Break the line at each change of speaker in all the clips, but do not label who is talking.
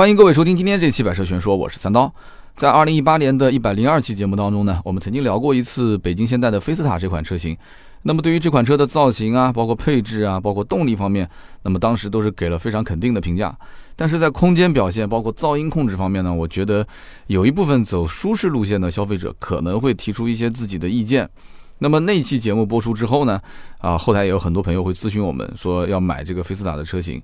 欢迎各位收听今天这期《百车全说》，我是三刀。在二零一八年的一百零二期节目当中呢，我们曾经聊过一次北京现代的菲斯塔这款车型。那么对于这款车的造型啊，包括配置啊，包括动力方面，那么当时都是给了非常肯定的评价。但是在空间表现，包括噪音控制方面呢，我觉得有一部分走舒适路线的消费者可能会提出一些自己的意见。那么那期节目播出之后呢，啊，后台也有很多朋友会咨询我们说要买这个菲斯塔的车型。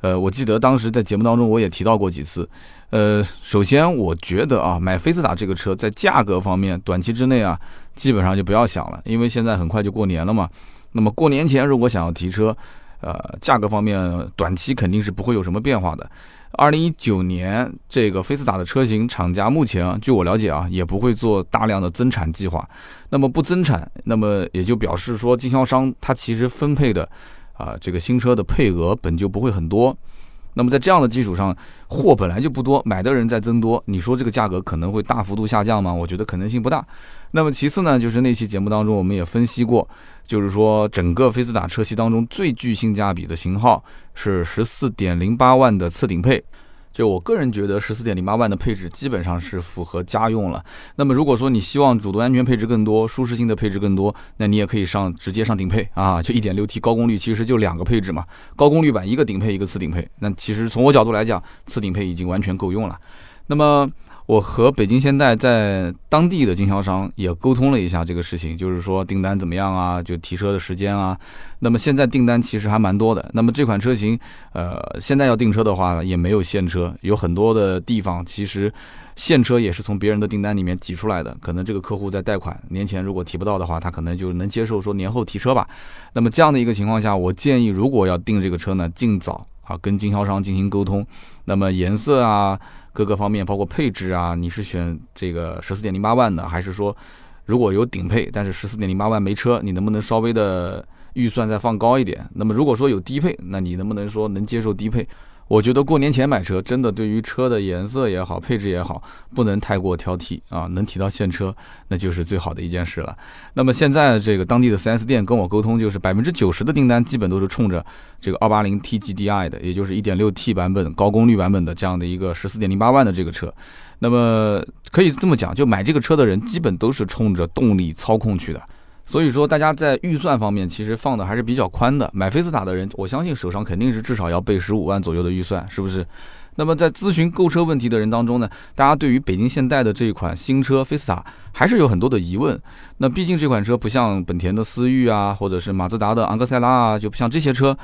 呃，我记得当时在节目当中我也提到过几次。呃，首先我觉得啊，买菲斯塔这个车在价格方面，短期之内啊，基本上就不要想了，因为现在很快就过年了嘛。那么过年前如果想要提车，呃，价格方面短期肯定是不会有什么变化的。二零一九年这个菲斯塔的车型厂家目前据我了解啊，也不会做大量的增产计划。那么不增产，那么也就表示说经销商他其实分配的。啊，这个新车的配额本就不会很多，那么在这样的基础上，货本来就不多，买的人在增多，你说这个价格可能会大幅度下降吗？我觉得可能性不大。那么其次呢，就是那期节目当中我们也分析过，就是说整个菲斯塔车系当中最具性价比的型号是十四点零八万的次顶配。就我个人觉得，十四点零八万的配置基本上是符合家用了。那么如果说你希望主动安全配置更多、舒适性的配置更多，那你也可以上直接上顶配啊，就一点六 T 高功率，其实就两个配置嘛，高功率版一个顶配一个次顶配。那其实从我角度来讲，次顶配已经完全够用了。那么。我和北京现代在当地的经销商也沟通了一下这个事情，就是说订单怎么样啊，就提车的时间啊。那么现在订单其实还蛮多的。那么这款车型，呃，现在要订车的话也没有现车，有很多的地方其实现车也是从别人的订单里面挤出来的。可能这个客户在贷款，年前如果提不到的话，他可能就能接受说年后提车吧。那么这样的一个情况下，我建议如果要订这个车呢，尽早啊跟经销商进行沟通。那么颜色啊。各个方面，包括配置啊，你是选这个十四点零八万的，还是说如果有顶配，但是十四点零八万没车，你能不能稍微的预算再放高一点？那么如果说有低配，那你能不能说能接受低配？我觉得过年前买车，真的对于车的颜色也好，配置也好，不能太过挑剔啊。能提到现车，那就是最好的一件事了。那么现在这个当地的 4S 店跟我沟通，就是百分之九十的订单基本都是冲着这个 280T GDI 的，也就是 1.6T 版本高功率版本的这样的一个14.08万的这个车。那么可以这么讲，就买这个车的人基本都是冲着动力操控去的。所以说，大家在预算方面其实放的还是比较宽的。买菲斯塔的人，我相信手上肯定是至少要备十五万左右的预算，是不是？那么在咨询购车问题的人当中呢，大家对于北京现代的这款新车菲斯塔还是有很多的疑问。那毕竟这款车不像本田的思域啊，或者是马自达的昂克赛拉啊，就不像这些车，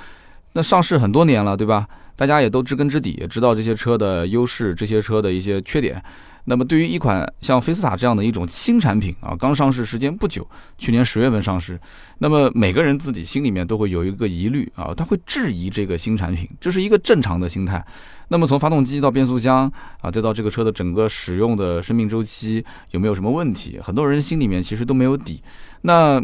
那上市很多年了，对吧？大家也都知根知底，也知道这些车的优势，这些车的一些缺点。那么对于一款像菲斯塔这样的一种新产品啊，刚上市时间不久，去年十月份上市，那么每个人自己心里面都会有一个疑虑啊，他会质疑这个新产品，这是一个正常的心态。那么从发动机到变速箱啊，再到这个车的整个使用的生命周期有没有什么问题，很多人心里面其实都没有底。那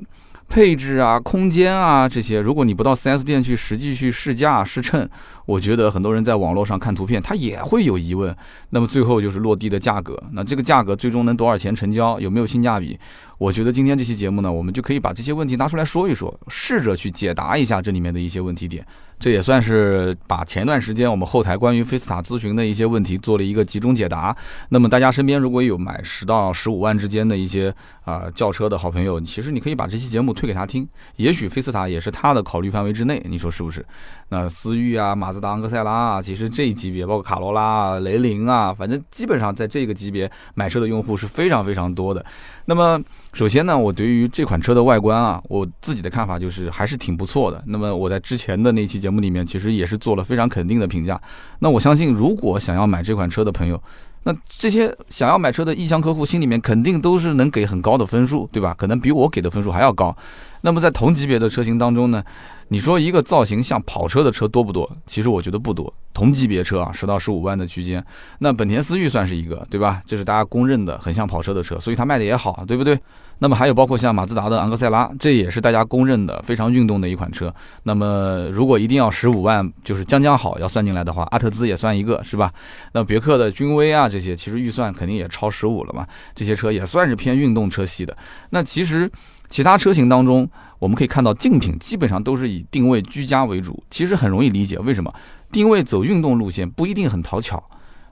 配置啊、空间啊这些，如果你不到 4S 店去实际去试驾试乘，我觉得很多人在网络上看图片，他也会有疑问。那么最后就是落地的价格，那这个价格最终能多少钱成交，有没有性价比？我觉得今天这期节目呢，我们就可以把这些问题拿出来说一说，试着去解答一下这里面的一些问题点。这也算是把前段时间我们后台关于菲斯塔咨询的一些问题做了一个集中解答。那么大家身边如果有买十到十五万之间的一些啊轿车的好朋友，其实你可以把这期节目推给他听，也许菲斯塔也是他的考虑范围之内，你说是不是？那思域啊、马自达昂克赛拉啊，其实这一级别包括卡罗拉啊、雷凌啊，反正基本上在这个级别买车的用户是非常非常多的。那么首先呢，我对于这款车的外观啊，我自己的看法就是还是挺不错的。那么我在之前的那期节目里面其实也是做了非常肯定的评价。那我相信，如果想要买这款车的朋友，那这些想要买车的意向客户心里面肯定都是能给很高的分数，对吧？可能比我给的分数还要高。那么在同级别的车型当中呢，你说一个造型像跑车的车多不多？其实我觉得不多。同级别车啊，十到十五万的区间，那本田思域算是一个，对吧？这是大家公认的很像跑车的车，所以它卖的也好，对不对？那么还有包括像马自达的昂克赛拉，这也是大家公认的非常运动的一款车。那么如果一定要十五万，就是将将好要算进来的话，阿特兹也算一个，是吧？那别克的君威啊这些，其实预算肯定也超十五了嘛。这些车也算是偏运动车系的。那其实其他车型当中，我们可以看到竞品基本上都是以定位居家为主，其实很容易理解为什么定位走运动路线不一定很讨巧。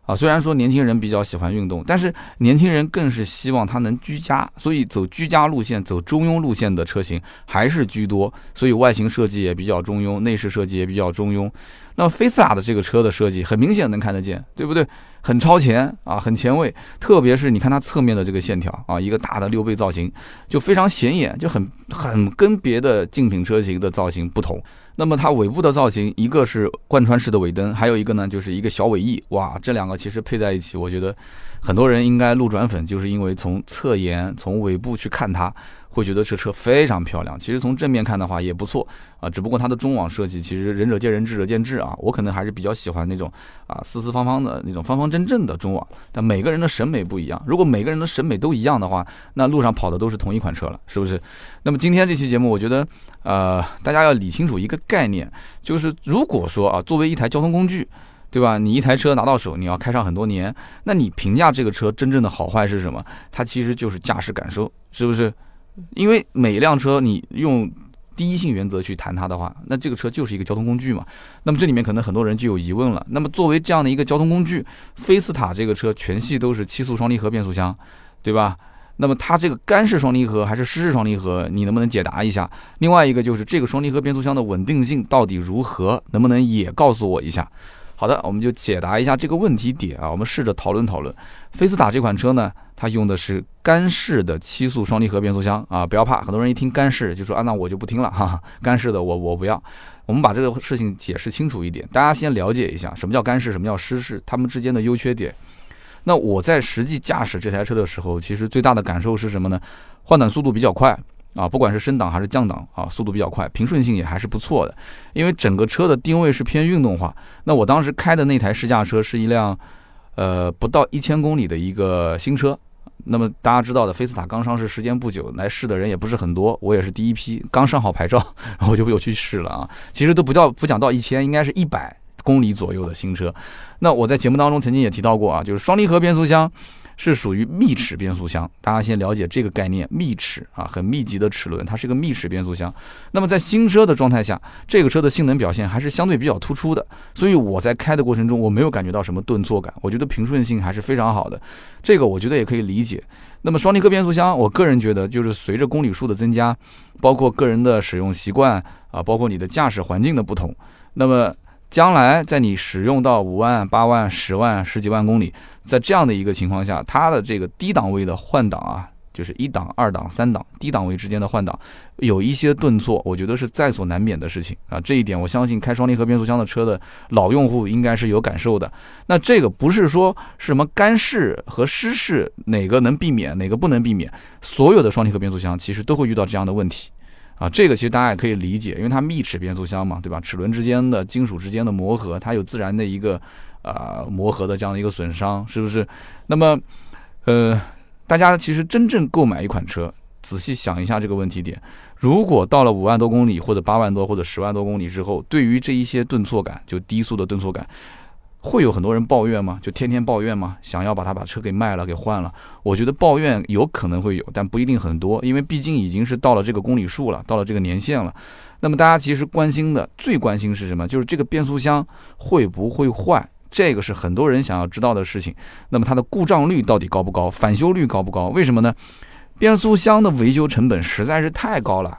啊，虽然说年轻人比较喜欢运动，但是年轻人更是希望它能居家，所以走居家路线、走中庸路线的车型还是居多，所以外形设计也比较中庸，内饰设计也比较中庸。那么菲斯塔的这个车的设计很明显能看得见，对不对？很超前啊，很前卫，特别是你看它侧面的这个线条啊，一个大的六倍造型，就非常显眼，就很很跟别的竞品车型的造型不同。那么它尾部的造型，一个是贯穿式的尾灯，还有一个呢就是一个小尾翼，哇，这两个其实配在一起，我觉得很多人应该路转粉，就是因为从侧颜、从尾部去看它。会觉得这车非常漂亮，其实从正面看的话也不错啊，只不过它的中网设计其实仁者见仁，智者见智啊。我可能还是比较喜欢那种啊四四方方的那种方方正正的中网，但每个人的审美不一样。如果每个人的审美都一样的话，那路上跑的都是同一款车了，是不是？那么今天这期节目，我觉得呃大家要理清楚一个概念，就是如果说啊作为一台交通工具，对吧？你一台车拿到手，你要开上很多年，那你评价这个车真正的好坏是什么？它其实就是驾驶感受，是不是？因为每一辆车，你用第一性原则去谈它的话，那这个车就是一个交通工具嘛。那么这里面可能很多人就有疑问了。那么作为这样的一个交通工具，菲斯塔这个车全系都是七速双离合变速箱，对吧？那么它这个干式双离合还是湿式双离合，你能不能解答一下？另外一个就是这个双离合变速箱的稳定性到底如何，能不能也告诉我一下？好的，我们就解答一下这个问题点啊，我们试着讨论讨论。菲斯塔这款车呢，它用的是干式的七速双离合变速箱啊，不要怕，很多人一听干式就说啊，那我就不听了哈，干式的我我不要。我们把这个事情解释清楚一点，大家先了解一下什么叫干式，什么叫湿式，它们之间的优缺点。那我在实际驾驶这台车的时候，其实最大的感受是什么呢？换挡速度比较快。啊，不管是升档还是降档啊，速度比较快，平顺性也还是不错的。因为整个车的定位是偏运动化。那我当时开的那台试驾车是一辆，呃，不到一千公里的一个新车。那么大家知道的，菲斯塔刚上市时间不久，来试的人也不是很多，我也是第一批，刚上好牌照，然 后我就又去试了啊。其实都不叫不讲到一千，应该是一百公里左右的新车。那我在节目当中曾经也提到过啊，就是双离合变速箱。是属于密齿变速箱，大家先了解这个概念。密齿啊，很密集的齿轮，它是个密齿变速箱。那么在新车的状态下，这个车的性能表现还是相对比较突出的。所以我在开的过程中，我没有感觉到什么顿挫感，我觉得平顺性还是非常好的。这个我觉得也可以理解。那么双离合变速箱，我个人觉得就是随着公里数的增加，包括个人的使用习惯啊，包括你的驾驶环境的不同，那么。将来在你使用到五万、八万、十万、十几万公里，在这样的一个情况下，它的这个低档位的换挡啊，就是一档、二档、三档低档位之间的换挡，有一些顿挫，我觉得是在所难免的事情啊。这一点我相信开双离合变速箱的车的老用户应该是有感受的。那这个不是说是什么干式和湿式哪个能避免，哪个不能避免，所有的双离合变速箱其实都会遇到这样的问题。啊，这个其实大家也可以理解，因为它密齿变速箱嘛，对吧？齿轮之间的金属之间的磨合，它有自然的一个啊磨合的这样的一个损伤，是不是？那么，呃，大家其实真正购买一款车，仔细想一下这个问题点，如果到了五万多公里或者八万多或者十万多公里之后，对于这一些顿挫感，就低速的顿挫感。会有很多人抱怨吗？就天天抱怨吗？想要把他把车给卖了，给换了？我觉得抱怨有可能会有，但不一定很多，因为毕竟已经是到了这个公里数了，到了这个年限了。那么大家其实关心的最关心是什么？就是这个变速箱会不会坏？这个是很多人想要知道的事情。那么它的故障率到底高不高？返修率高不高？为什么呢？变速箱的维修成本实在是太高了。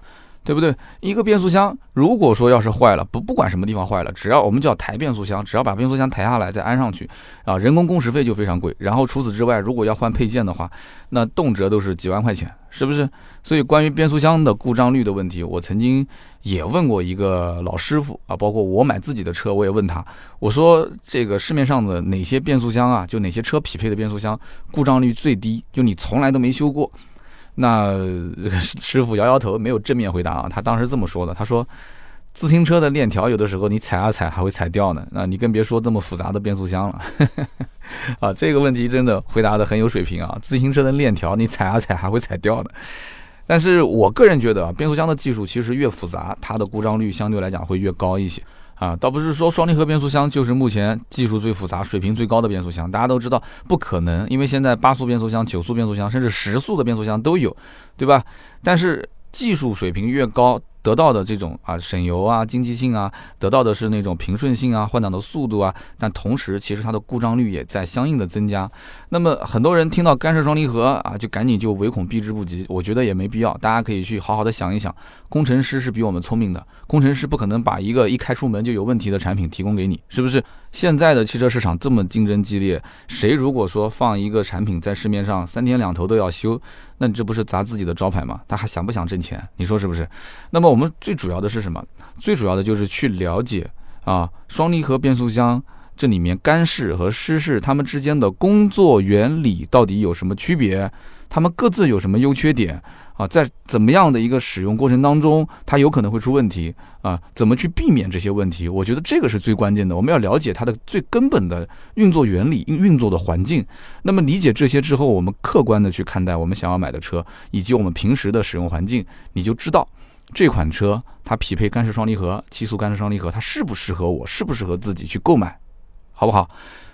对不对？一个变速箱，如果说要是坏了，不不管什么地方坏了，只要我们叫抬变速箱，只要把变速箱抬下来再安上去，啊，人工工时费就非常贵。然后除此之外，如果要换配件的话，那动辄都是几万块钱，是不是？所以关于变速箱的故障率的问题，我曾经也问过一个老师傅啊，包括我买自己的车，我也问他，我说这个市面上的哪些变速箱啊，就哪些车匹配的变速箱故障率最低，就你从来都没修过。那师傅摇摇头，没有正面回答啊。他当时这么说的：“他说，自行车的链条有的时候你踩啊踩还会踩掉呢。那你更别说这么复杂的变速箱了。啊，这个问题真的回答的很有水平啊。自行车的链条你踩啊踩还会踩掉的。但是我个人觉得啊，变速箱的技术其实越复杂，它的故障率相对来讲会越高一些。”啊，倒不是说双离合变速箱就是目前技术最复杂、水平最高的变速箱，大家都知道不可能，因为现在八速变速箱、九速变速箱，甚至十速的变速箱都有，对吧？但是技术水平越高，得到的这种啊省油啊、经济性啊，得到的是那种平顺性啊、换挡的速度啊，但同时其实它的故障率也在相应的增加。那么很多人听到干式双离合啊，就赶紧就唯恐避之不及。我觉得也没必要，大家可以去好好的想一想。工程师是比我们聪明的，工程师不可能把一个一开出门就有问题的产品提供给你，是不是？现在的汽车市场这么竞争激烈，谁如果说放一个产品在市面上三天两头都要修，那你这不是砸自己的招牌吗？他还想不想挣钱？你说是不是？那么我们最主要的是什么？最主要的就是去了解啊，双离合变速箱这里面干式和湿式它们之间的工作原理到底有什么区别？它们各自有什么优缺点？啊，在怎么样的一个使用过程当中，它有可能会出问题啊？怎么去避免这些问题？我觉得这个是最关键的。我们要了解它的最根本的运作原理、运作的环境。那么理解这些之后，我们客观的去看待我们想要买的车，以及我们平时的使用环境，你就知道这款车它匹配干式双离合、七速干式双离合，它适不适合我，适不适合自己去购买，好不好？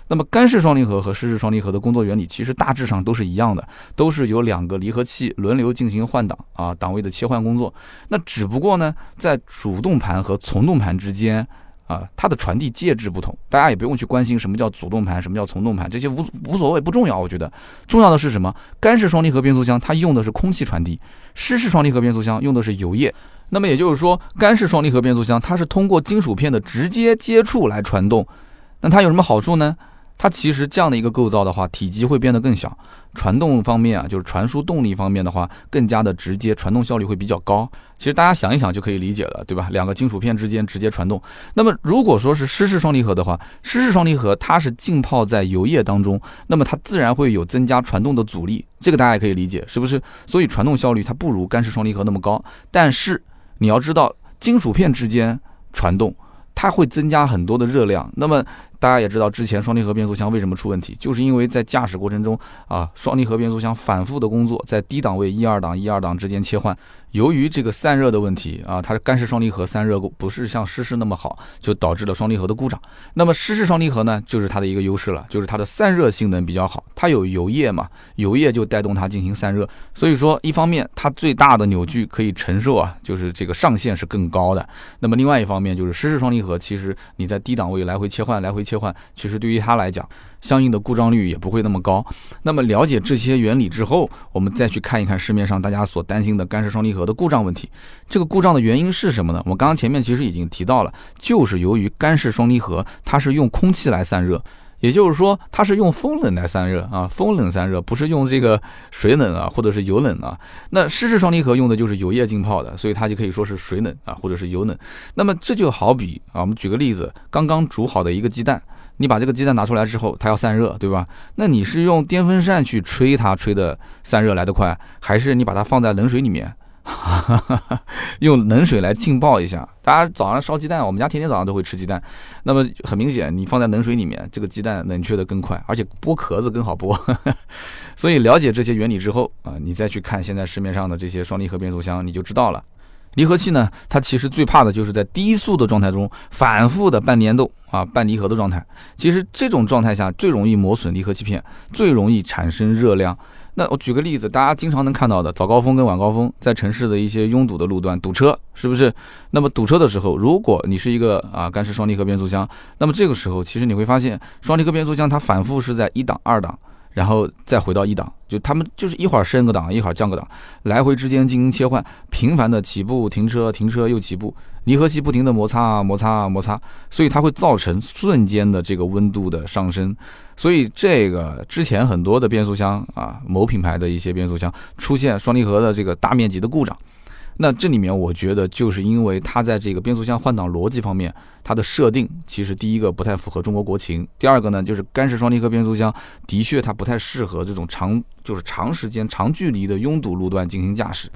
那么干式双离合和湿式双离合的工作原理其实大致上都是一样的，都是由两个离合器轮流进行换挡啊，档位的切换工作。那只不过呢，在主动盘和从动盘之间啊，它的传递介质不同。大家也不用去关心什么叫主动盘，什么叫从动盘，这些无无所谓，不重要。我觉得重要的是什么？干式双离合变速箱它用的是空气传递，湿式双离合变速箱用的是油液。那么也就是说，干式双离合变速箱它是通过金属片的直接接触来传动。那它有什么好处呢？它其实这样的一个构造的话，体积会变得更小，传动方面啊，就是传输动力方面的话，更加的直接，传动效率会比较高。其实大家想一想就可以理解了，对吧？两个金属片之间直接传动。那么如果说是湿式双离合的话，湿式双离合它是浸泡在油液当中，那么它自然会有增加传动的阻力，这个大家也可以理解，是不是？所以传动效率它不如干式双离合那么高。但是你要知道，金属片之间传动，它会增加很多的热量，那么。大家也知道，之前双离合变速箱为什么出问题，就是因为在驾驶过程中啊，双离合变速箱反复的工作，在低档位一二档一二档之间切换，由于这个散热的问题啊，它的干式双离合散热不是像湿式那么好，就导致了双离合的故障。那么湿式双离合呢，就是它的一个优势了，就是它的散热性能比较好，它有油液嘛，油液就带动它进行散热，所以说一方面它最大的扭矩可以承受啊，就是这个上限是更高的。那么另外一方面就是湿式双离合，其实你在低档位来回切换来回。切换其实对于它来讲，相应的故障率也不会那么高。那么了解这些原理之后，我们再去看一看市面上大家所担心的干式双离合的故障问题。这个故障的原因是什么呢？我刚刚前面其实已经提到了，就是由于干式双离合它是用空气来散热，也就是说它是用风冷来散热啊，风冷散热不是用这个水冷啊，或者是油冷啊。那湿式双离合用的就是油液浸泡的，所以它就可以说是水冷啊，或者是油冷。那么这就好比啊，我们举个例子，刚刚煮好的一个鸡蛋。你把这个鸡蛋拿出来之后，它要散热，对吧？那你是用电风扇去吹它，吹的散热来得快，还是你把它放在冷水里面，用冷水来浸泡一下？大家早上烧鸡蛋，我们家天天早上都会吃鸡蛋。那么很明显，你放在冷水里面，这个鸡蛋冷却的更快，而且剥壳子更好剥。所以了解这些原理之后啊，你再去看现在市面上的这些双离合变速箱，你就知道了。离合器呢，它其实最怕的就是在低速的状态中反复的半联动啊，半离合的状态。其实这种状态下最容易磨损离合器片，最容易产生热量。那我举个例子，大家经常能看到的早高峰跟晚高峰，在城市的一些拥堵的路段堵车，是不是？那么堵车的时候，如果你是一个啊干式双离合变速箱，那么这个时候其实你会发现，双离合变速箱它反复是在一档、二档。然后再回到一档，就他们就是一会儿升个档，一会儿降个档，来回之间进行切换，频繁的起步、停车、停车又起步，离合器不停的摩擦、摩擦、摩擦，所以它会造成瞬间的这个温度的上升。所以这个之前很多的变速箱啊，某品牌的一些变速箱出现双离合的这个大面积的故障。那这里面我觉得就是因为它在这个变速箱换挡逻辑方面，它的设定其实第一个不太符合中国国情，第二个呢就是干式双离合变速箱的确它不太适合这种长就是长时间长距离的拥堵路段进行驾驶。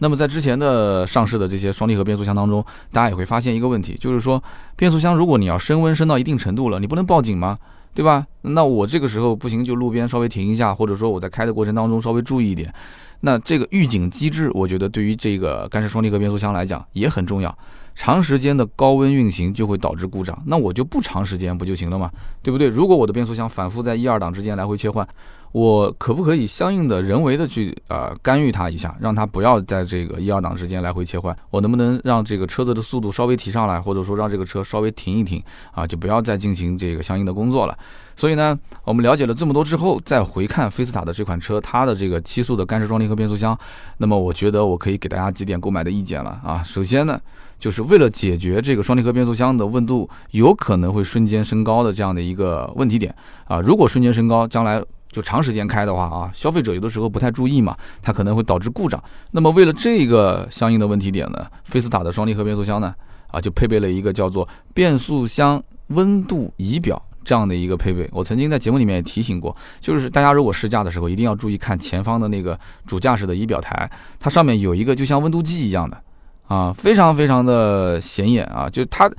那么在之前的上市的这些双离合变速箱当中，大家也会发现一个问题，就是说变速箱如果你要升温升到一定程度了，你不能报警吗？对吧？那我这个时候不行，就路边稍微停一下，或者说我在开的过程当中稍微注意一点。那这个预警机制，我觉得对于这个干式双离合变速箱来讲也很重要。长时间的高温运行就会导致故障，那我就不长时间不就行了吗？对不对？如果我的变速箱反复在一二档之间来回切换，我可不可以相应的人为的去呃干预它一下，让它不要在这个一二档之间来回切换？我能不能让这个车子的速度稍微提上来，或者说让这个车稍微停一停啊，就不要再进行这个相应的工作了？所以呢，我们了解了这么多之后，再回看菲斯塔的这款车，它的这个七速的干式双离合变速箱，那么我觉得我可以给大家几点购买的意见了啊。首先呢，就是为了解决这个双离合变速箱的温度有可能会瞬间升高的这样的一个问题点啊，如果瞬间升高，将来。就长时间开的话啊，消费者有的时候不太注意嘛，它可能会导致故障。那么为了这个相应的问题点呢，菲斯塔的双离合变速箱呢，啊就配备了一个叫做变速箱温度仪表这样的一个配备。我曾经在节目里面也提醒过，就是大家如果试驾的时候一定要注意看前方的那个主驾驶的仪表台，它上面有一个就像温度计一样的，啊，非常非常的显眼啊，就它。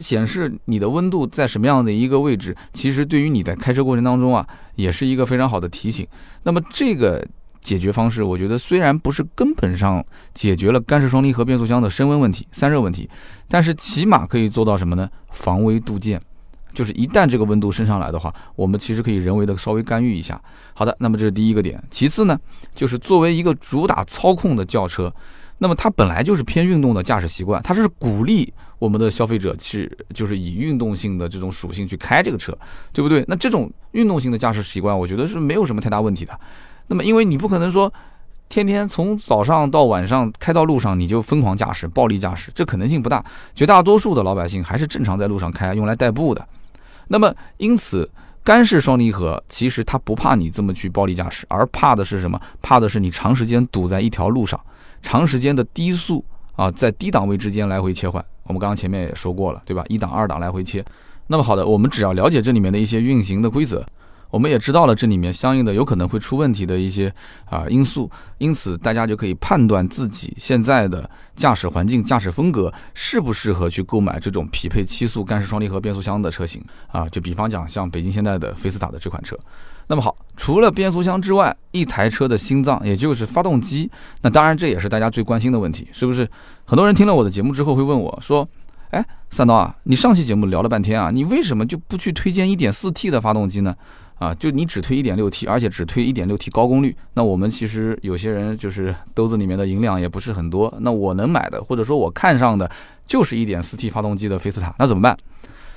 显示你的温度在什么样的一个位置，其实对于你在开车过程当中啊，也是一个非常好的提醒。那么这个解决方式，我觉得虽然不是根本上解决了干式双离合变速箱的升温问题、散热问题，但是起码可以做到什么呢？防微杜渐，就是一旦这个温度升上来的话，我们其实可以人为的稍微干预一下。好的，那么这是第一个点。其次呢，就是作为一个主打操控的轿车，那么它本来就是偏运动的驾驶习惯，它是鼓励。我们的消费者去就是以运动性的这种属性去开这个车，对不对？那这种运动性的驾驶习惯，我觉得是没有什么太大问题的。那么，因为你不可能说天天从早上到晚上开到路上你就疯狂驾驶、暴力驾驶，这可能性不大。绝大多数的老百姓还是正常在路上开，用来代步的。那么，因此干式双离合其实它不怕你这么去暴力驾驶，而怕的是什么？怕的是你长时间堵在一条路上，长时间的低速啊，在低档位之间来回切换。我们刚刚前面也说过了，对吧？一档、二档来回切。那么好的，我们只要了解这里面的一些运行的规则，我们也知道了这里面相应的有可能会出问题的一些啊因素，因此大家就可以判断自己现在的驾驶环境、驾驶风格适不适合去购买这种匹配七速干式双离合变速箱的车型啊。就比方讲，像北京现代的菲斯塔的这款车。那么好，除了变速箱之外，一台车的心脏也就是发动机，那当然这也是大家最关心的问题，是不是？很多人听了我的节目之后会问我说：“哎，三刀啊，你上期节目聊了半天啊，你为什么就不去推荐 1.4T 的发动机呢？啊，就你只推 1.6T，而且只推 1.6T 高功率。那我们其实有些人就是兜子里面的银两也不是很多，那我能买的或者说我看上的就是 1.4T 发动机的菲斯塔，那怎么办？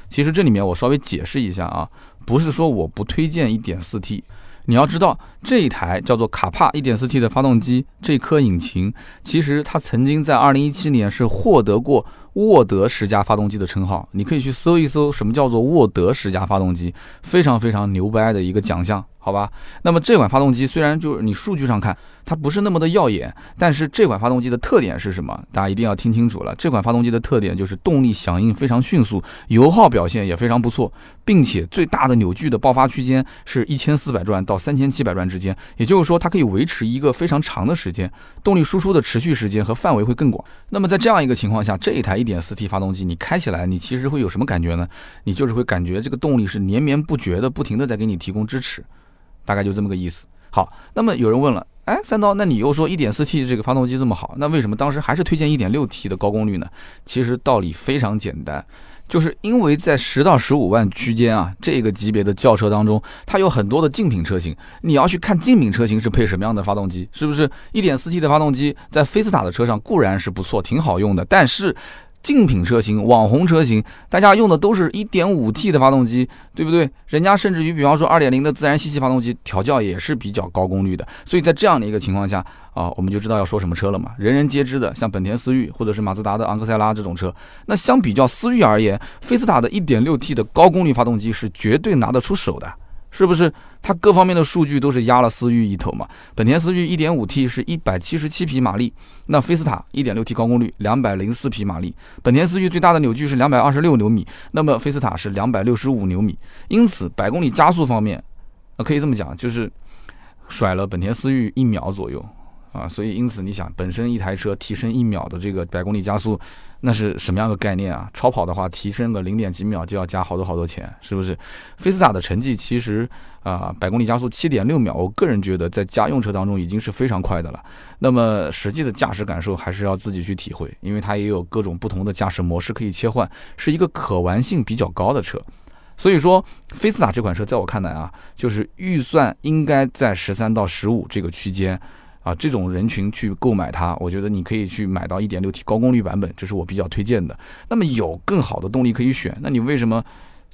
其实这里面我稍微解释一下啊。”不是说我不推荐 1.4T，你要知道这一台叫做卡帕 1.4T 的发动机，这颗引擎其实它曾经在2017年是获得过沃德十佳发动机的称号。你可以去搜一搜什么叫做沃德十佳发动机，非常非常牛掰的一个奖项。好吧，那么这款发动机虽然就是你数据上看它不是那么的耀眼，但是这款发动机的特点是什么？大家一定要听清楚了。这款发动机的特点就是动力响应非常迅速，油耗表现也非常不错，并且最大的扭矩的爆发区间是一千四百转到三千七百转之间，也就是说它可以维持一个非常长的时间，动力输出的持续时间和范围会更广。那么在这样一个情况下，这一台 1.4T 发动机你开起来，你其实会有什么感觉呢？你就是会感觉这个动力是连绵不绝的，不停的在给你提供支持。大概就这么个意思。好，那么有人问了，哎，三刀，那你又说 1.4T 这个发动机这么好，那为什么当时还是推荐 1.6T 的高功率呢？其实道理非常简单，就是因为在十到十五万区间啊，这个级别的轿车当中，它有很多的竞品车型，你要去看竞品车型是配什么样的发动机，是不是？1.4T 的发动机在菲斯塔的车上固然是不错，挺好用的，但是。竞品车型、网红车型，大家用的都是一点五 T 的发动机，对不对？人家甚至于，比方说二点零的自然吸气发动机，调教也是比较高功率的。所以在这样的一个情况下啊，我们就知道要说什么车了嘛。人人皆知的，像本田思域或者是马自达的昂克赛拉这种车，那相比较思域而言，菲斯塔的一点六 T 的高功率发动机是绝对拿得出手的。是不是它各方面的数据都是压了思域一头嘛？本田思域 1.5T 是一百七十七匹马力，那菲斯塔 1.6T 高功率两百零四匹马力。本田思域最大的扭矩是两百二十六牛米，那么菲斯塔是两百六十五牛米。因此百公里加速方面，啊可以这么讲，就是甩了本田思域一秒左右啊。所以因此你想，本身一台车提升一秒的这个百公里加速。那是什么样的概念啊？超跑的话，提升个零点几秒就要加好多好多钱，是不是？菲斯塔的成绩其实啊，百公里加速七点六秒，我个人觉得在家用车当中已经是非常快的了。那么实际的驾驶感受还是要自己去体会，因为它也有各种不同的驾驶模式可以切换，是一个可玩性比较高的车。所以说，菲斯塔这款车在我看来啊，就是预算应该在十三到十五这个区间啊，这种人群去购买它，我觉得你可以去买到一点六 T 高功率版本，这是我比较推荐的。那么有更好的动力可以选，那你为什么？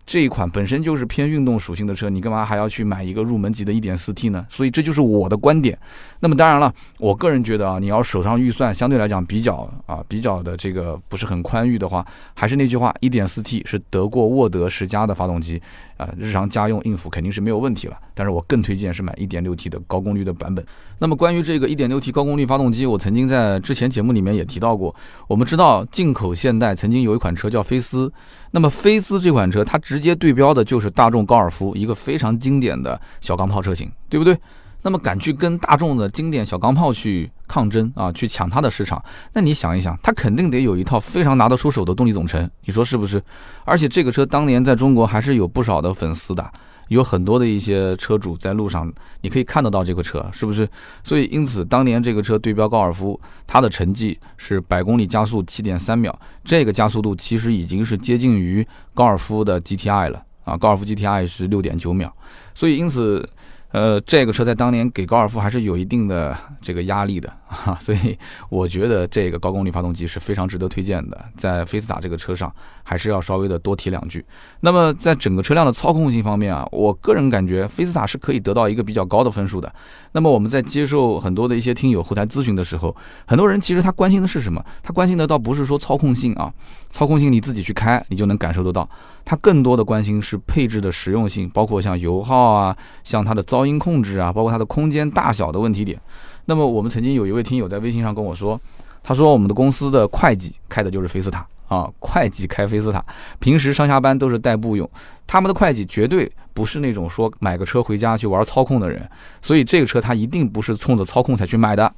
这一款本身就是偏运动属性的车，你干嘛还要去买一个入门级的 1.4T 呢？所以这就是我的观点。那么当然了，我个人觉得啊，你要手上预算相对来讲比较啊比较的这个不是很宽裕的话，还是那句话，1.4T 是得过沃德十佳的发动机啊，日常家用应付肯定是没有问题了。但是我更推荐是买 1.6T 的高功率的版本。那么关于这个 1.6T 高功率发动机，我曾经在之前节目里面也提到过。我们知道进口现代曾经有一款车叫菲斯，那么菲斯这款车它直接对标的就是大众高尔夫，一个非常经典的小钢炮车型，对不对？那么敢去跟大众的经典小钢炮去抗争啊，去抢它的市场，那你想一想，它肯定得有一套非常拿得出手的动力总成，你说是不是？而且这个车当年在中国还是有不少的粉丝的。有很多的一些车主在路上，你可以看得到这个车，是不是？所以因此，当年这个车对标高尔夫，它的成绩是百公里加速七点三秒，这个加速度其实已经是接近于高尔夫的 GTI 了啊，高尔夫 GTI 是六点九秒，所以因此。呃，这个车在当年给高尔夫还是有一定的这个压力的 啊，所以我觉得这个高功率发动机是非常值得推荐的，在菲斯塔这个车上还是要稍微的多提两句。那么在整个车辆的操控性方面啊，我个人感觉菲斯塔是可以得到一个比较高的分数的。那么我们在接受很多的一些听友后台咨询的时候，很多人其实他关心的是什么？他关心的倒不是说操控性啊，操控性你自己去开你就能感受得到。它更多的关心是配置的实用性，包括像油耗啊，像它的噪音控制啊，包括它的空间大小的问题点。那么我们曾经有一位听友在微信上跟我说，他说我们的公司的会计开的就是菲斯塔啊，会计开菲斯塔，平时上下班都是代步用。他们的会计绝对不是那种说买个车回家去玩操控的人，所以这个车他一定不是冲着操控才去买的。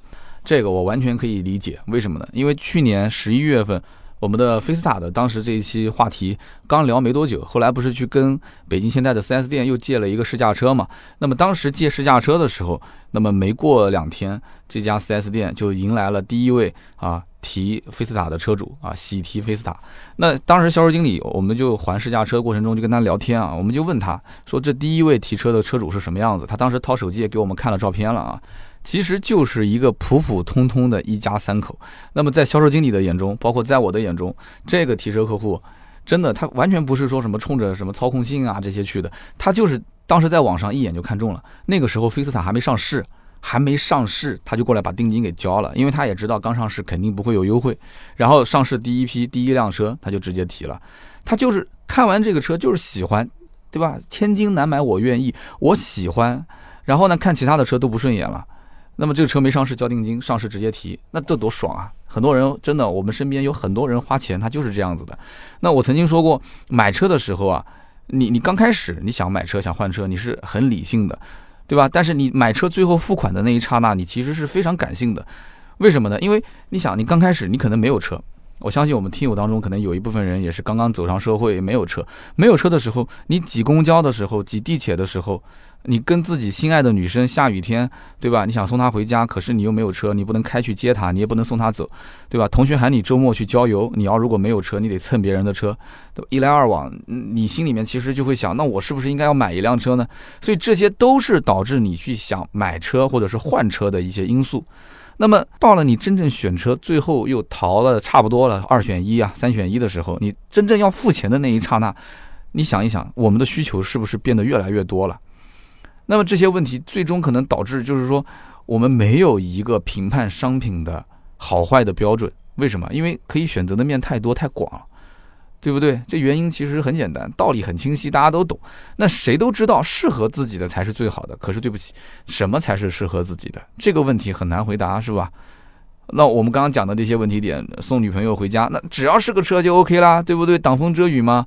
这个我完全可以理解，为什么呢？因为去年十一月份。我们的菲斯塔的当时这一期话题刚聊没多久，后来不是去跟北京现代的 4S 店又借了一个试驾车嘛？那么当时借试驾车的时候，那么没过两天，这家 4S 店就迎来了第一位啊提菲斯塔的车主啊喜提菲斯塔。那当时销售经理我们就还试驾车过程中就跟他聊天啊，我们就问他说这第一位提车的车主是什么样子？他当时掏手机也给我们看了照片了啊。其实就是一个普普通通的一家三口。那么在销售经理的眼中，包括在我的眼中，这个提车客户真的他完全不是说什么冲着什么操控性啊这些去的，他就是当时在网上一眼就看中了。那个时候菲斯塔还没上市，还没上市他就过来把定金给交了，因为他也知道刚上市肯定不会有优惠。然后上市第一批第一辆车他就直接提了，他就是看完这个车就是喜欢，对吧？千金难买我愿意，我喜欢。然后呢，看其他的车都不顺眼了。那么这个车没上市交定金，上市直接提，那这多爽啊！很多人真的，我们身边有很多人花钱，他就是这样子的。那我曾经说过，买车的时候啊，你你刚开始你想买车想换车，你是很理性的，对吧？但是你买车最后付款的那一刹那，你其实是非常感性的。为什么呢？因为你想，你刚开始你可能没有车，我相信我们听友当中可能有一部分人也是刚刚走上社会，没有车，没有车的时候，你挤公交的时候，挤地铁的时候。你跟自己心爱的女生下雨天，对吧？你想送她回家，可是你又没有车，你不能开去接她，你也不能送她走，对吧？同学喊你周末去郊游，你要如果没有车，你得蹭别人的车，一来二往，你心里面其实就会想，那我是不是应该要买一辆车呢？所以这些都是导致你去想买车或者是换车的一些因素。那么到了你真正选车，最后又淘了差不多了，二选一啊，三选一的时候，你真正要付钱的那一刹那，你想一想，我们的需求是不是变得越来越多了？那么这些问题最终可能导致，就是说我们没有一个评判商品的好坏的标准。为什么？因为可以选择的面太多太广，对不对？这原因其实很简单，道理很清晰，大家都懂。那谁都知道适合自己的才是最好的。可是对不起，什么才是适合自己的？这个问题很难回答，是吧？那我们刚刚讲的这些问题点，送女朋友回家，那只要是个车就 OK 啦，对不对？挡风遮雨吗？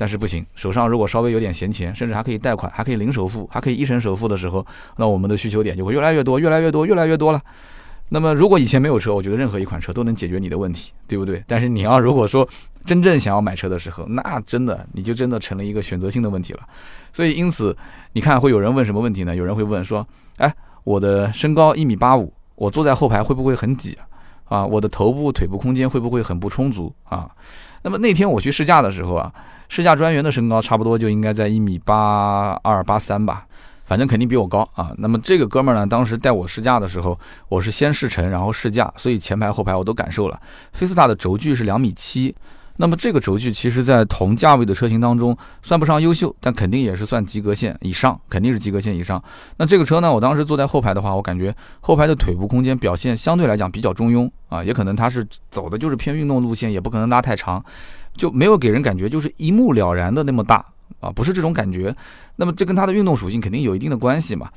但是不行，手上如果稍微有点闲钱，甚至还可以贷款，还可以零首付，还可以一成首付的时候，那我们的需求点就会越来越多，越来越多，越来越多了。那么如果以前没有车，我觉得任何一款车都能解决你的问题，对不对？但是你要如果说真正想要买车的时候，那真的你就真的成了一个选择性的问题了。所以因此，你看会有人问什么问题呢？有人会问说，哎，我的身高一米八五，我坐在后排会不会很挤？啊，我的头部腿部空间会不会很不充足啊？那么那天我去试驾的时候啊，试驾专员的身高差不多就应该在一米八二八三吧，反正肯定比我高啊。那么这个哥们儿呢，当时带我试驾的时候，我是先试乘，然后试驾，所以前排后排我都感受了。菲斯塔的轴距是两米七。那么这个轴距其实，在同价位的车型当中，算不上优秀，但肯定也是算及格线以上，肯定是及格线以上。那这个车呢，我当时坐在后排的话，我感觉后排的腿部空间表现相对来讲比较中庸啊，也可能它是走的就是偏运动路线，也不可能拉太长，就没有给人感觉就是一目了然的那么大啊，不是这种感觉。那么这跟它的运动属性肯定有一定的关系嘛。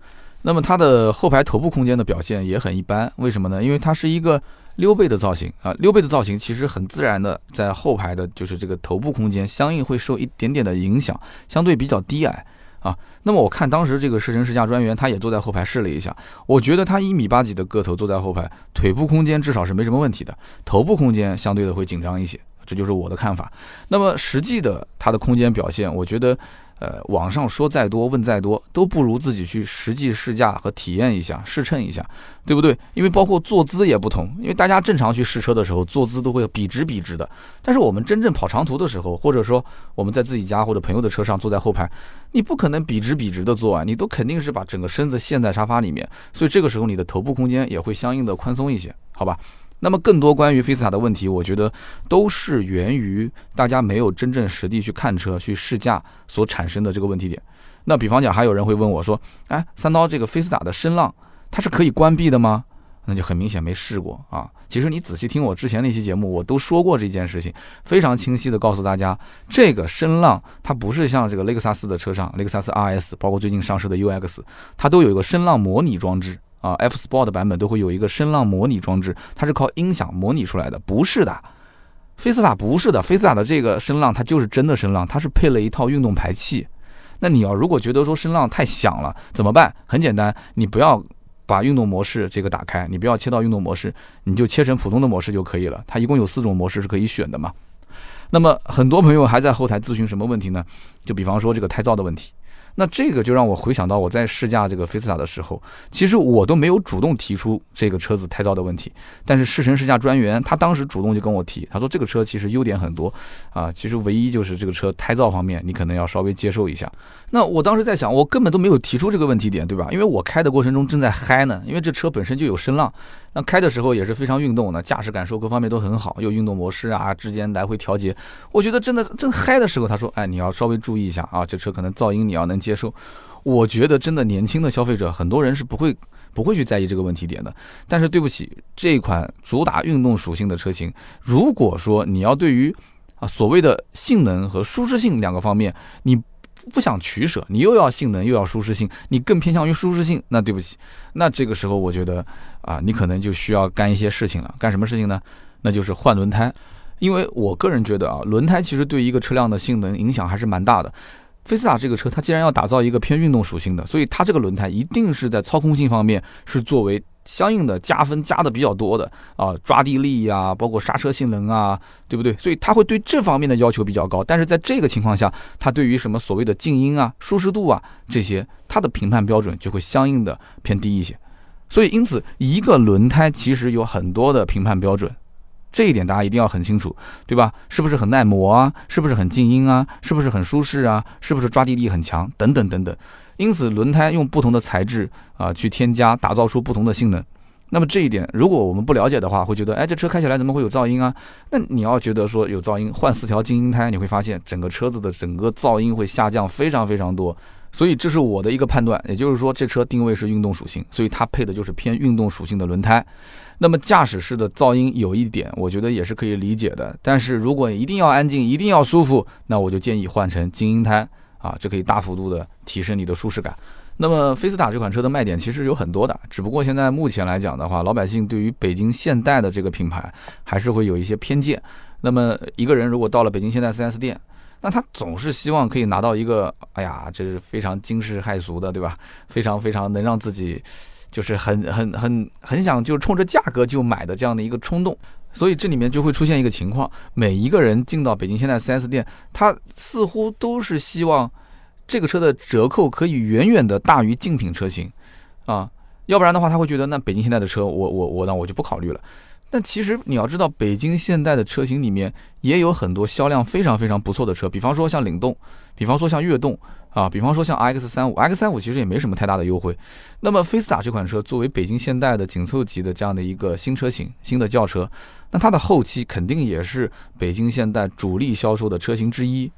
那么它的后排头部空间的表现也很一般，为什么呢？因为它是一个。溜背的造型啊，溜背的造型其实很自然的，在后排的就是这个头部空间相应会受一点点的影响，相对比较低矮啊。那么我看当时这个试乘试驾专员他也坐在后排试了一下，我觉得他一米八几的个头坐在后排，腿部空间至少是没什么问题的，头部空间相对的会紧张一些，这就是我的看法。那么实际的它的空间表现，我觉得。呃，网上说再多，问再多，都不如自己去实际试驾和体验一下，试乘一下，对不对？因为包括坐姿也不同，因为大家正常去试车的时候，坐姿都会笔直笔直的，但是我们真正跑长途的时候，或者说我们在自己家或者朋友的车上坐在后排，你不可能笔直笔直的坐啊，你都肯定是把整个身子陷在沙发里面，所以这个时候你的头部空间也会相应的宽松一些，好吧？那么更多关于菲斯塔的问题，我觉得都是源于大家没有真正实地去看车、去试驾所产生的这个问题点。那比方讲，还有人会问我说：“哎，三刀，这个菲斯塔的声浪它是可以关闭的吗？”那就很明显没试过啊。其实你仔细听我之前那期节目，我都说过这件事情，非常清晰的告诉大家，这个声浪它不是像这个雷克萨斯的车上，雷克萨斯 RS，包括最近上市的 UX，它都有一个声浪模拟装置。啊，F Sport 的版本都会有一个声浪模拟装置，它是靠音响模拟出来的，不是的，菲斯塔不是的，菲斯塔的这个声浪它就是真的声浪，它是配了一套运动排气。那你要如果觉得说声浪太响了怎么办？很简单，你不要把运动模式这个打开，你不要切到运动模式，你就切成普通的模式就可以了。它一共有四种模式是可以选的嘛。那么很多朋友还在后台咨询什么问题呢？就比方说这个胎噪的问题。那这个就让我回想到我在试驾这个菲斯塔的时候，其实我都没有主动提出这个车子胎噪的问题，但是试乘试驾专员他当时主动就跟我提，他说这个车其实优点很多啊，其实唯一就是这个车胎噪方面你可能要稍微接受一下。那我当时在想，我根本都没有提出这个问题点，对吧？因为我开的过程中正在嗨呢，因为这车本身就有声浪，那开的时候也是非常运动的，驾驶感受各方面都很好，有运动模式啊，之间来回调节。我觉得真的正嗨的时候，他说，哎，你要稍微注意一下啊，这车可能噪音你要能接受。我觉得真的年轻的消费者，很多人是不会不会去在意这个问题点的。但是对不起，这款主打运动属性的车型，如果说你要对于啊所谓的性能和舒适性两个方面，你。不想取舍，你又要性能又要舒适性，你更偏向于舒适性，那对不起，那这个时候我觉得啊，你可能就需要干一些事情了。干什么事情呢？那就是换轮胎，因为我个人觉得啊，轮胎其实对一个车辆的性能影响还是蛮大的。菲斯塔这个车，它既然要打造一个偏运动属性的，所以它这个轮胎一定是在操控性方面是作为。相应的加分加的比较多的啊，抓地力呀，包括刹车性能啊，对不对？所以它会对这方面的要求比较高。但是在这个情况下，它对于什么所谓的静音啊、舒适度啊这些，它的评判标准就会相应的偏低一些。所以因此，一个轮胎其实有很多的评判标准，这一点大家一定要很清楚，对吧？是不是很耐磨啊？是不是很静音啊？是不是很舒适啊？是不是抓地力很强？等等等等。因此，轮胎用不同的材质啊，去添加，打造出不同的性能。那么这一点，如果我们不了解的话，会觉得，哎，这车开起来怎么会有噪音啊？那你要觉得说有噪音，换四条静音胎，你会发现整个车子的整个噪音会下降非常非常多。所以这是我的一个判断，也就是说，这车定位是运动属性，所以它配的就是偏运动属性的轮胎。那么驾驶室的噪音有一点，我觉得也是可以理解的。但是如果一定要安静，一定要舒服，那我就建议换成静音胎。啊，这可以大幅度的提升你的舒适感。那么菲斯塔这款车的卖点其实有很多的，只不过现在目前来讲的话，老百姓对于北京现代的这个品牌还是会有一些偏见。那么一个人如果到了北京现代 4S 店，那他总是希望可以拿到一个，哎呀，这是非常惊世骇俗的，对吧？非常非常能让自己就是很很很很想就冲着价格就买的这样的一个冲动。所以这里面就会出现一个情况，每一个人进到北京现代 4S 店，他似乎都是希望这个车的折扣可以远远的大于竞品车型，啊，要不然的话他会觉得那北京现代的车我我我那我就不考虑了。但其实你要知道，北京现代的车型里面也有很多销量非常非常不错的车，比方说像领动，比方说像悦动啊，比方说像 X 三五，X 三五其实也没什么太大的优惠。那么菲斯塔这款车作为北京现代的紧凑级的这样的一个新车型、新的轿车，那它的后期肯定也是北京现代主力销售的车型之一。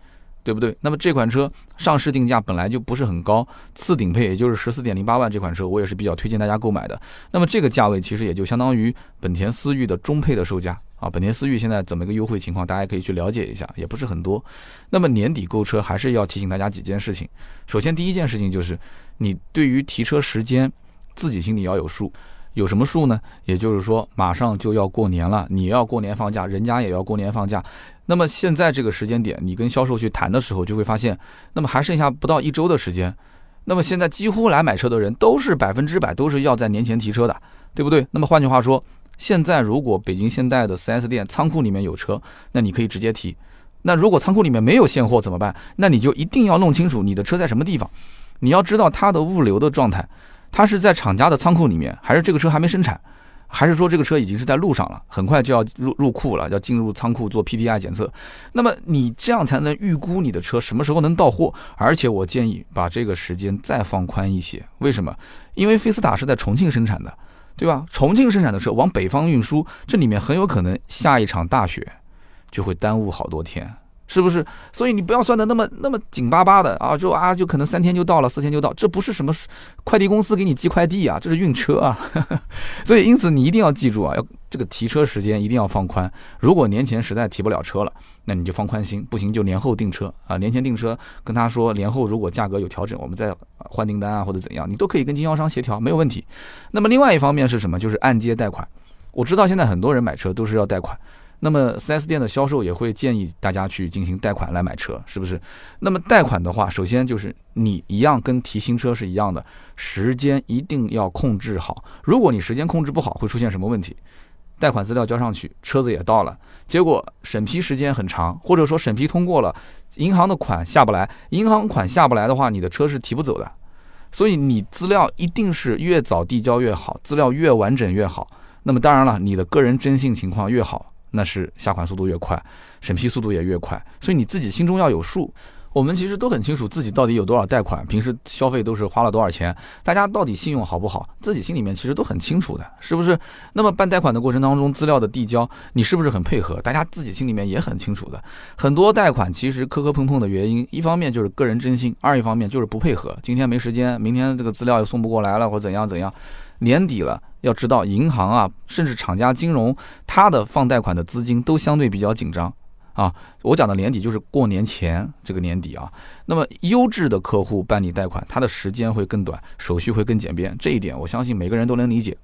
对不对？那么这款车上市定价本来就不是很高，次顶配也就是十四点零八万，这款车我也是比较推荐大家购买的。那么这个价位其实也就相当于本田思域的中配的售价啊。本田思域现在怎么个优惠情况，大家可以去了解一下，也不是很多。那么年底购车还是要提醒大家几件事情。首先第一件事情就是，你对于提车时间自己心里要有数。有什么数呢？也就是说，马上就要过年了，你要过年放假，人家也要过年放假。那么现在这个时间点，你跟销售去谈的时候，就会发现，那么还剩下不到一周的时间。那么现在几乎来买车的人都是百分之百都是要在年前提车的，对不对？那么换句话说，现在如果北京现代的 4S 店仓库里面有车，那你可以直接提。那如果仓库里面没有现货怎么办？那你就一定要弄清楚你的车在什么地方，你要知道它的物流的状态。它是在厂家的仓库里面，还是这个车还没生产，还是说这个车已经是在路上了，很快就要入入库了，要进入仓库做 PDI 检测？那么你这样才能预估你的车什么时候能到货。而且我建议把这个时间再放宽一些，为什么？因为菲斯塔是在重庆生产的，对吧？重庆生产的车往北方运输，这里面很有可能下一场大雪，就会耽误好多天。是不是？所以你不要算的那么那么紧巴巴的啊，就啊就可能三天就到了，四天就到，这不是什么快递公司给你寄快递啊，这是运车啊。所以因此你一定要记住啊，要这个提车时间一定要放宽。如果年前实在提不了车了，那你就放宽心，不行就年后订车啊。年前订车跟他说，年后如果价格有调整，我们再换订单啊或者怎样，你都可以跟经销商协调，没有问题。那么另外一方面是什么？就是按揭贷款。我知道现在很多人买车都是要贷款。那么 4S 店的销售也会建议大家去进行贷款来买车，是不是？那么贷款的话，首先就是你一样跟提新车是一样的，时间一定要控制好。如果你时间控制不好，会出现什么问题？贷款资料交上去，车子也到了，结果审批时间很长，或者说审批通过了，银行的款下不来，银行款下不来的话，你的车是提不走的。所以你资料一定是越早递交越好，资料越完整越好。那么当然了，你的个人征信情况越好。那是下款速度越快，审批速度也越快，所以你自己心中要有数。我们其实都很清楚自己到底有多少贷款，平时消费都是花了多少钱，大家到底信用好不好，自己心里面其实都很清楚的，是不是？那么办贷款的过程当中，资料的递交，你是不是很配合？大家自己心里面也很清楚的。很多贷款其实磕磕碰碰的原因，一方面就是个人征信，二一方面就是不配合。今天没时间，明天这个资料又送不过来了，或怎样怎样。年底了，要知道银行啊，甚至厂家金融，它的放贷款的资金都相对比较紧张啊。我讲的年底就是过年前这个年底啊。那么优质的客户办理贷款，它的时间会更短，手续会更简便，这一点我相信每个人都能理解。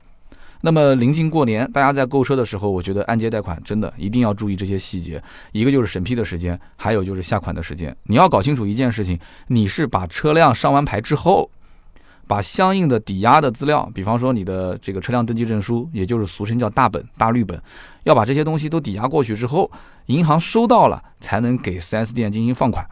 那么临近过年，大家在购车的时候，我觉得按揭贷款真的一定要注意这些细节，一个就是审批的时间，还有就是下款的时间。你要搞清楚一件事情，你是把车辆上完牌之后。把相应的抵押的资料，比方说你的这个车辆登记证书，也就是俗称叫大本、大绿本，要把这些东西都抵押过去之后，银行收到了才能给 4S 店进行放款，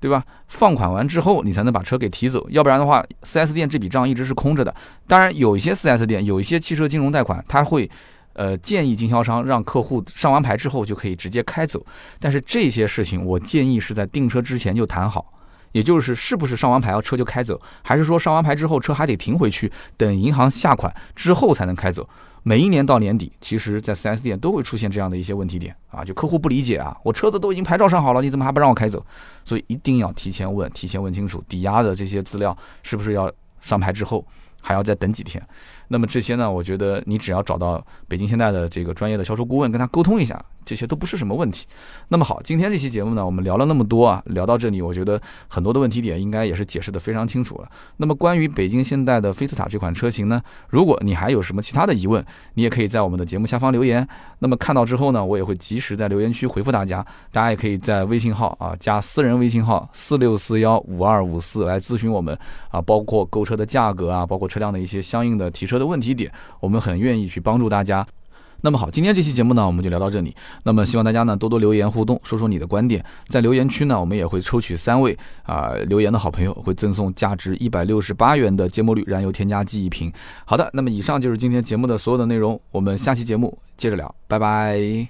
对吧？放款完之后，你才能把车给提走，要不然的话，4S 店这笔账一直是空着的。当然，有一些 4S 店，有一些汽车金融贷款，他会，呃，建议经销商让客户上完牌之后就可以直接开走。但是这些事情，我建议是在订车之前就谈好。也就是是不是上完牌要车就开走，还是说上完牌之后车还得停回去，等银行下款之后才能开走？每一年到年底，其实在 4S 店都会出现这样的一些问题点啊，就客户不理解啊，我车子都已经牌照上好了，你怎么还不让我开走？所以一定要提前问，提前问清楚抵押的这些资料是不是要上牌之后还要再等几天？那么这些呢，我觉得你只要找到北京现代的这个专业的销售顾问跟他沟通一下。这些都不是什么问题。那么好，今天这期节目呢，我们聊了那么多啊，聊到这里，我觉得很多的问题点应该也是解释的非常清楚了。那么关于北京现代的菲斯塔这款车型呢，如果你还有什么其他的疑问，你也可以在我们的节目下方留言。那么看到之后呢，我也会及时在留言区回复大家。大家也可以在微信号啊加私人微信号四六四幺五二五四来咨询我们啊，包括购车的价格啊，包括车辆的一些相应的提车的问题点，我们很愿意去帮助大家。那么好，今天这期节目呢，我们就聊到这里。那么希望大家呢多多留言互动，说说你的观点。在留言区呢，我们也会抽取三位啊留言的好朋友，会赠送价值一百六十八元的芥末绿燃油添加剂一瓶。好的，那么以上就是今天节目的所有的内容，我们下期节目接着聊，拜拜。